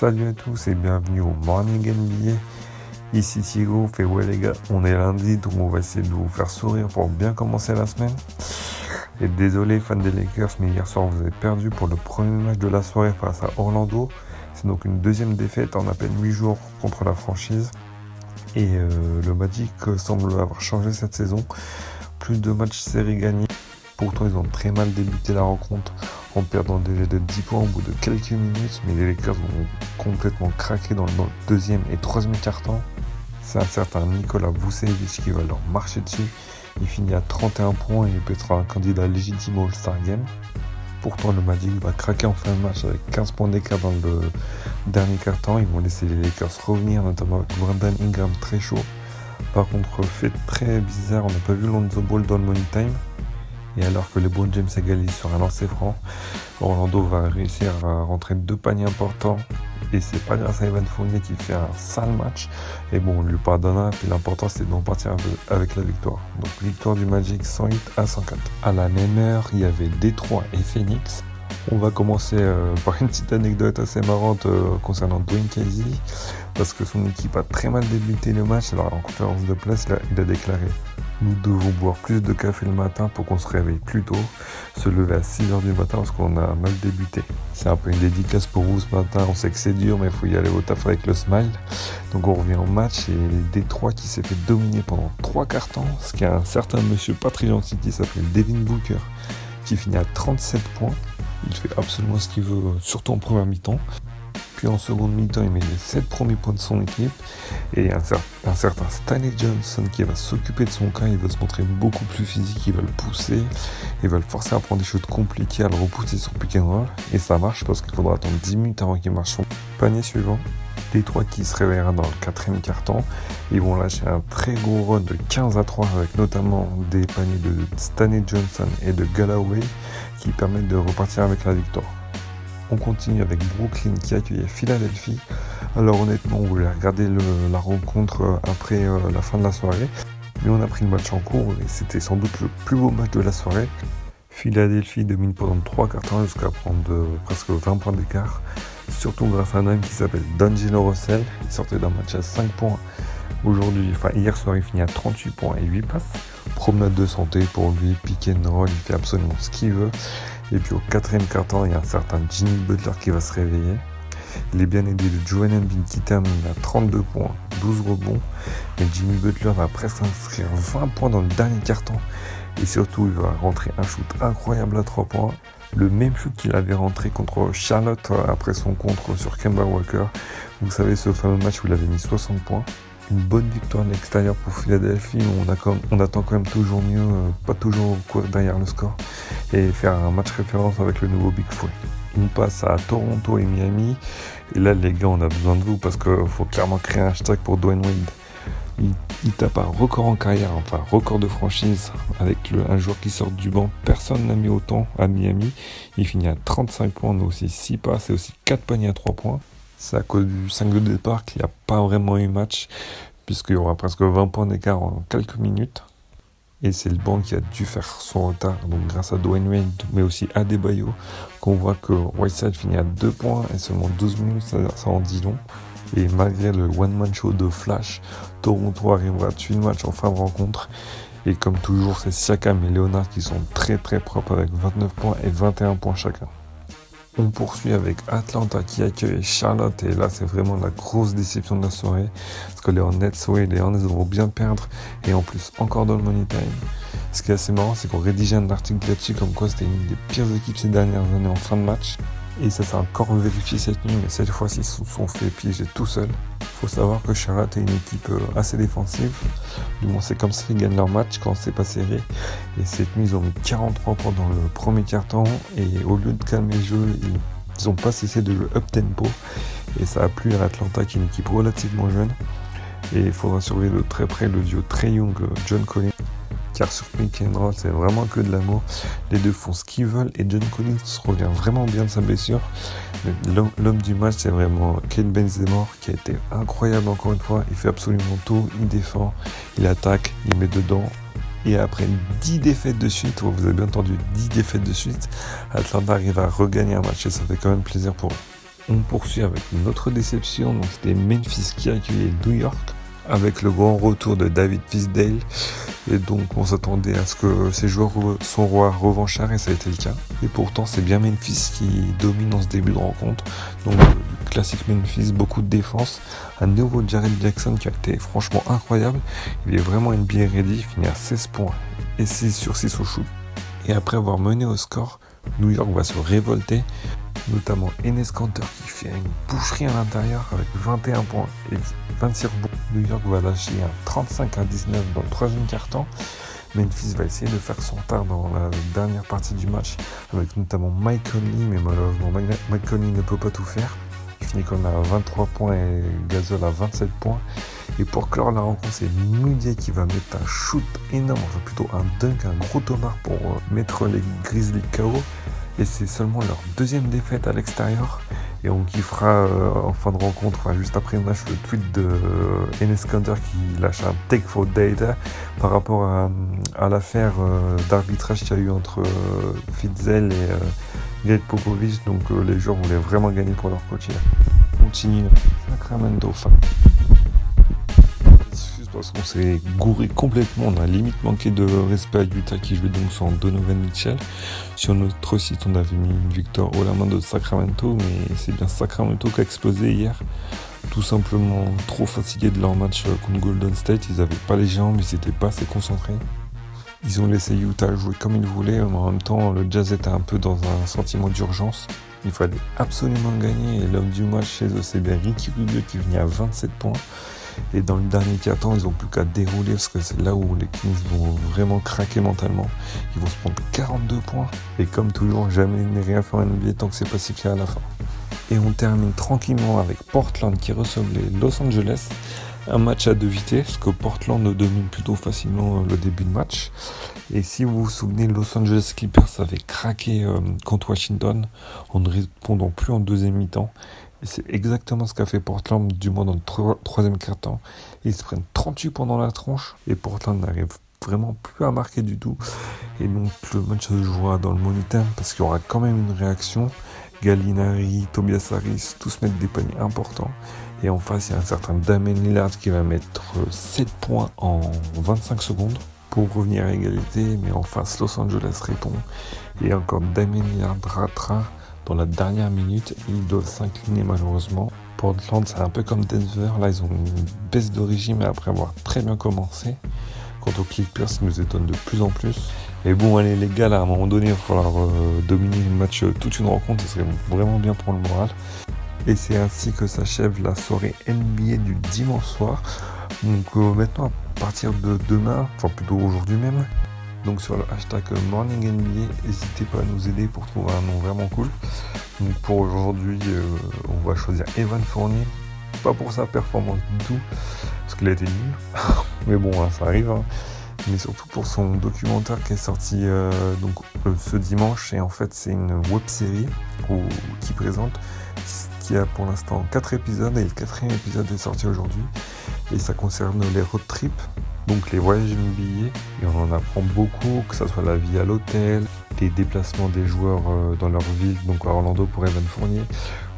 Salut à tous et bienvenue au Morning NBA. Ici Thigo, fait ouais les gars, on est lundi donc on va essayer de vous faire sourire pour bien commencer la semaine. Et désolé fans des Lakers, mais hier soir vous avez perdu pour le premier match de la soirée face à Orlando. C'est donc une deuxième défaite en à peine 8 jours contre la franchise. Et euh, le Magic semble avoir changé cette saison. Plus de matchs séries gagnés. Pourtant ils ont très mal débuté la rencontre en perdant déjà de 10 points au bout de quelques minutes, mais les Lakers ont complètement craqué dans le deuxième et troisième quart-temps. C'est un certain Nicolas Vucevic qui va leur marcher dessus. Il finit à 31 points et il peut être un candidat légitime au All-Star Game. Pourtant, le Magic va craquer en fin de match avec 15 points d'écart dans le dernier quart-temps. Ils vont laisser les Lakers revenir, notamment avec Brandon Ingram très chaud. Par contre, fait très bizarre, on n'a pas vu Lonzo Ball dans le money time. Et alors que les Brown James égalisent sur un lancer franc, Orlando va réussir à rentrer deux paniers importants. Et c'est pas grâce à Evan Fournier qui fait un sale match. Et bon, on lui pardonnera. Puis l'important, c'est d'en partir avec la victoire. Donc, victoire du Magic 108 à 104. À la même heure, il y avait Détroit et Phoenix. On va commencer euh, par une petite anecdote assez marrante euh, concernant Dwayne Casey, parce que son équipe a très mal débuté le match. Alors en conférence de presse, il a déclaré nous devons boire plus de café le matin pour qu'on se réveille plus tôt, se lever à 6h du matin parce qu'on a mal débuté. C'est un peu une dédicace pour vous ce matin, on sait que c'est dur mais il faut y aller au taf avec le smile. Donc on revient au match et Détroit qui s'est fait dominer pendant 3 quarts temps, ce qui a un certain monsieur pas très gentil qui s'appelle Devin Booker qui finit à 37 points. Il fait absolument ce qu'il veut, surtout en première mi-temps. Puis en seconde mi-temps, il met les 7 premiers points de son équipe. Et un, certain Stanley Johnson qui va s'occuper de son cas, il va se montrer beaucoup plus physique, il va le pousser, il va le forcer à prendre des choses compliquées, à le repousser sur pick and roll. Et ça marche parce qu'il faudra attendre 10 minutes avant qu'il marche son panier suivant. Les trois qui se réveillera dans le quatrième quart-temps. Ils vont lâcher un très gros run de 15 à 3 avec notamment des paniers de Stanley Johnson et de Galloway qui permettent de repartir avec la victoire. On continue avec Brooklyn qui accueillait Philadelphie. Alors honnêtement, on voulait regarder la rencontre euh, après euh, la fin de la soirée. Mais on a pris le match en cours et c'était sans doute le plus beau match de la soirée. Philadelphie domine pendant 3 quarts jusqu'à prendre euh, presque 20 points d'écart. Surtout grâce à un homme qui s'appelle D'Angelo Russell. Il sortait d'un match à 5 points. Aujourd'hui, enfin hier soir, il finit à 38 points et 8 passes. Promenade de santé pour lui, pick and roll, il fait absolument ce qu'il veut. Et puis au quatrième quart-temps, il y a un certain Jimmy Butler qui va se réveiller. Il est bien aidé de Joel Embiid qui termine à 32 points, 12 rebonds. Et Jimmy Butler va presque inscrire 20 points dans le dernier quart-temps. Et surtout, il va rentrer un shoot incroyable à 3 points. Le même shoot qu'il avait rentré contre Charlotte euh, après son contre sur Kemba Walker. Vous savez, ce fameux match où il avait mis 60 points une bonne victoire à l'extérieur pour Philadelphie. On, attend quand même toujours mieux, euh, pas toujours courir derrière le score et faire un match référence avec le nouveau Big Four. Passe à Toronto et Miami. Et là, les gars, on a besoin de vous parce qu'il faut clairement créer un hashtag pour Dwayne Wade. Il, tape un record en carrière, enfin record de franchise avec un joueur qui sort du banc. Personne n'a mis autant à Miami. Il finit à 35 points, a aussi 6 passes et aussi 4 paniers à 3 points. C'est à cause du 5 de départ qu'il n'y a pas vraiment eu match, puisqu'il y aura presque 20 points d'écart en quelques minutes. Et c'est le banc qui a dû faire son retard, donc grâce à Dwayne Wade, mais aussi à Debayo, qu'on voit que Whiteside finit à 2 points et seulement 12 minutes, ça, ça en dit long. Et malgré le one-man show de Flash, Toronto arrivera à tuer le match en fin de rencontre. Et comme toujours, c'est Siakam et Leonard qui sont très très propres avec 29 points et 21 points chacun. On poursuit avec Atlanta qui accueille Charlotte. Et là c'est vraiment la grosse déception de la soirée. Parce que les Hornets, oui, les Hornets vont bien perdre. Et en plus encore dans le money time. Ce qui est assez marrant c'est qu'on rédigeait un article là-dessus comme quoi c'était une des pires équipes ces dernières années en fin de match et ça s'est encore vérifié cette nuit mais cette fois-ci ils se sont fait piéger tout seuls faut savoir que Charlotte est une équipe euh, assez défensive. Du moins, c'est comme ça qu'ils gagnent leur match quand c'est pas serré. Et cette nuit, ils ont mis 43 points dans le premier quart-temps. Et au lieu de calmer le jeu, ils n'ont pas cessé de jouer up-tempo. Et ça a plu à Atlanta, qui est une équipe relativement jeune. Et il faudra surveiller de très près le duo Trey Young-John Collins car sur pick and roll, c'est vraiment que de l'amour. Les deux font ce qu'ils veulent et John Collins revient vraiment bien de sa blessure. L'homme du match, c'est vraiment Ken Benzema qui a été incroyable encore une fois. Il fait absolument tout, il défend, il attaque, il met dedans. Et après 10 défaites de suite, vous avez bien entendu 10 défaites de suite, Atlanta arrive à regagner un match et ça fait quand même plaisir pour eux. On poursuit avec une autre déception, donc c'était Memphis qui a accueilli New York avec le grand retour de David Fisdale. Et donc on s'attendait à ce que ces joueurs soient revanchards et ça a été le cas. Et pourtant c'est bien Memphis qui domine en ce début de rencontre. Donc classique Memphis, beaucoup de défense. Un nouveau Jared Jackson qui a été franchement incroyable. Il est vraiment NBA ready, il finit à 16 points et 6 sur 6 au shoot. Et après avoir mené au score, New York va se révolter notamment Enes Kanter qui fait une boucherie à l'intérieur avec 21 points et 26 rebonds. New York va lâcher un 35 à 19 dans le troisième quart-temps. Memphis va essayer de faire son tard dans la dernière partie du match avec notamment Mike Conley, mais malheureusement Mike Conley ne peut pas tout faire. Il finit à 23 points et Gasol à 27 points. Et pour clore la rencontre, c'est Mudier qui va mettre un shoot énorme, enfin plutôt un dunk, un gros tomard pour euh, mettre les Grizzlies KO et c'est seulement leur deuxième défaite à l'extérieur. Et on kiffera euh, en fin de rencontre, juste après le match, le tweet de euh, Enes Kanter qui lâche un take for data par rapport à, l'affaire d'arbitrage qu'il y a eu entre Fitzel et Greg Popovich. Donc les joueurs voulaient vraiment gagner pour leur coach. Continue Sacramento parce qu'on s'est gouré complètement. On a limite manqué de respect à Utah qui jouait donc sans Donovan Mitchell. Sur notre site, on avait mis une victoire au la main de Sacramento, mais c'est bien Sacramento qui a explosé hier. Tout simplement trop fatigués de leur match contre Golden State. Ils n'avaient pas les jambes, ils n'étaient pas assez concentrés. Ils ont laissé Utah jouer comme ils voulaient, mais en même temps, le Jazz était un peu dans un sentiment d'urgence. Il fallait absolument gagner, et l'homme du match chez eux, c'est bien Ricky Rubio qui venait à 27 points. Et dans le dernier quart-temps, ils n'ont plus qu'à dérouler parce que c'est là où les Kings vont vraiment craquer mentalement. Ils vont se prendre 42 points. Et comme toujours, jamais n'est rien faire en NBA tant que c'est pas si clair à la fin. Et on termine tranquillement avec Portland qui les Los Angeles. Un match à deux vitesses, parce que Portland domine plutôt facilement le début de match. Et si vous vous souvenez, Los Angeles Clippers avait craqué euh, contre Washington en ne répondant plus en deuxième mi-temps. Et c'est exactement ce qu'a fait Portland, du moins dans le troisième quart-temps. Ils se prennent 38 points dans la tronche et Portland n'arrive vraiment plus à marquer du tout. Et donc le match se jouera dans le moniteur parce qu'il y aura quand même une réaction. Gallinari, Tobias Harris, tous mettent des paniers importants. Et en face, il y a un certain Damien Lillard qui va mettre 7 points en 25 secondes pour revenir à égalité. Mais en face, Los Angeles répond. Et encore Damien Lillard ratera dans la dernière minute. Ils doivent s'incliner malheureusement. Portland, c'est un peu comme Denver. Là, ils ont une baisse de régime après avoir très bien commencé. Quant aux Clippers, ils nous étonnent de plus en plus. Et bon, allez, les gars, là, à un moment donné, il va falloir euh, dominer le match euh, toute une rencontre. Ce serait vraiment bien pour le moral. Et c'est ainsi que s'achève la soirée NBA du dimanche soir. Donc euh, maintenant, à partir de demain, enfin plutôt aujourd'hui même, donc sur le hashtag MorningNBA, n'hésitez pas à nous aider pour trouver un nom vraiment cool. Donc pour aujourd'hui, euh, on va choisir Evan Fournier. Pas pour sa performance du tout, parce qu'il a été nul. Mais bon, hein, ça arrive. Hein. Mais surtout pour son documentaire qui est sorti euh, euh, ce dimanche. Et en fait, c'est une web série qui présente, qui a pour l'instant 4 épisodes. Et le quatrième épisode est sorti aujourd'hui. Et ça concerne les road trips donc les voyages et on en apprend beaucoup, que ce soit la vie à l'hôtel, les déplacements des joueurs euh, dans leur ville, donc à Orlando pour Evan Fournier,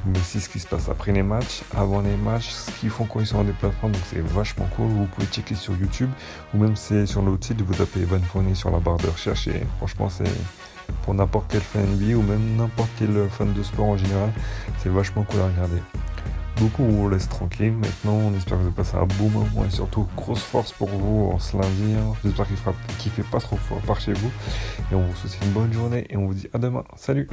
mais aussi ce qui se passe après les matchs, avant les matchs, ce qu'ils font quand ils sont en déplacement, donc c'est vachement cool. Vous pouvez checker sur YouTube ou même c'est sur notre site, vous tapez Evan Fournier sur la barre de recherche et franchement c'est pour n'importe quel fan NBA ou même n'importe quel fan de sport en général, c'est vachement cool à regarder. Beaucoup on vous laisse tranquille. Maintenant, on espère que vous passé un beau moment et surtout grosse force pour vous en ce lundi. Hein. J'espère qu'il ne fait pas trop fort par chez vous. Et on vous souhaite une bonne journée et on vous dit à demain. Salut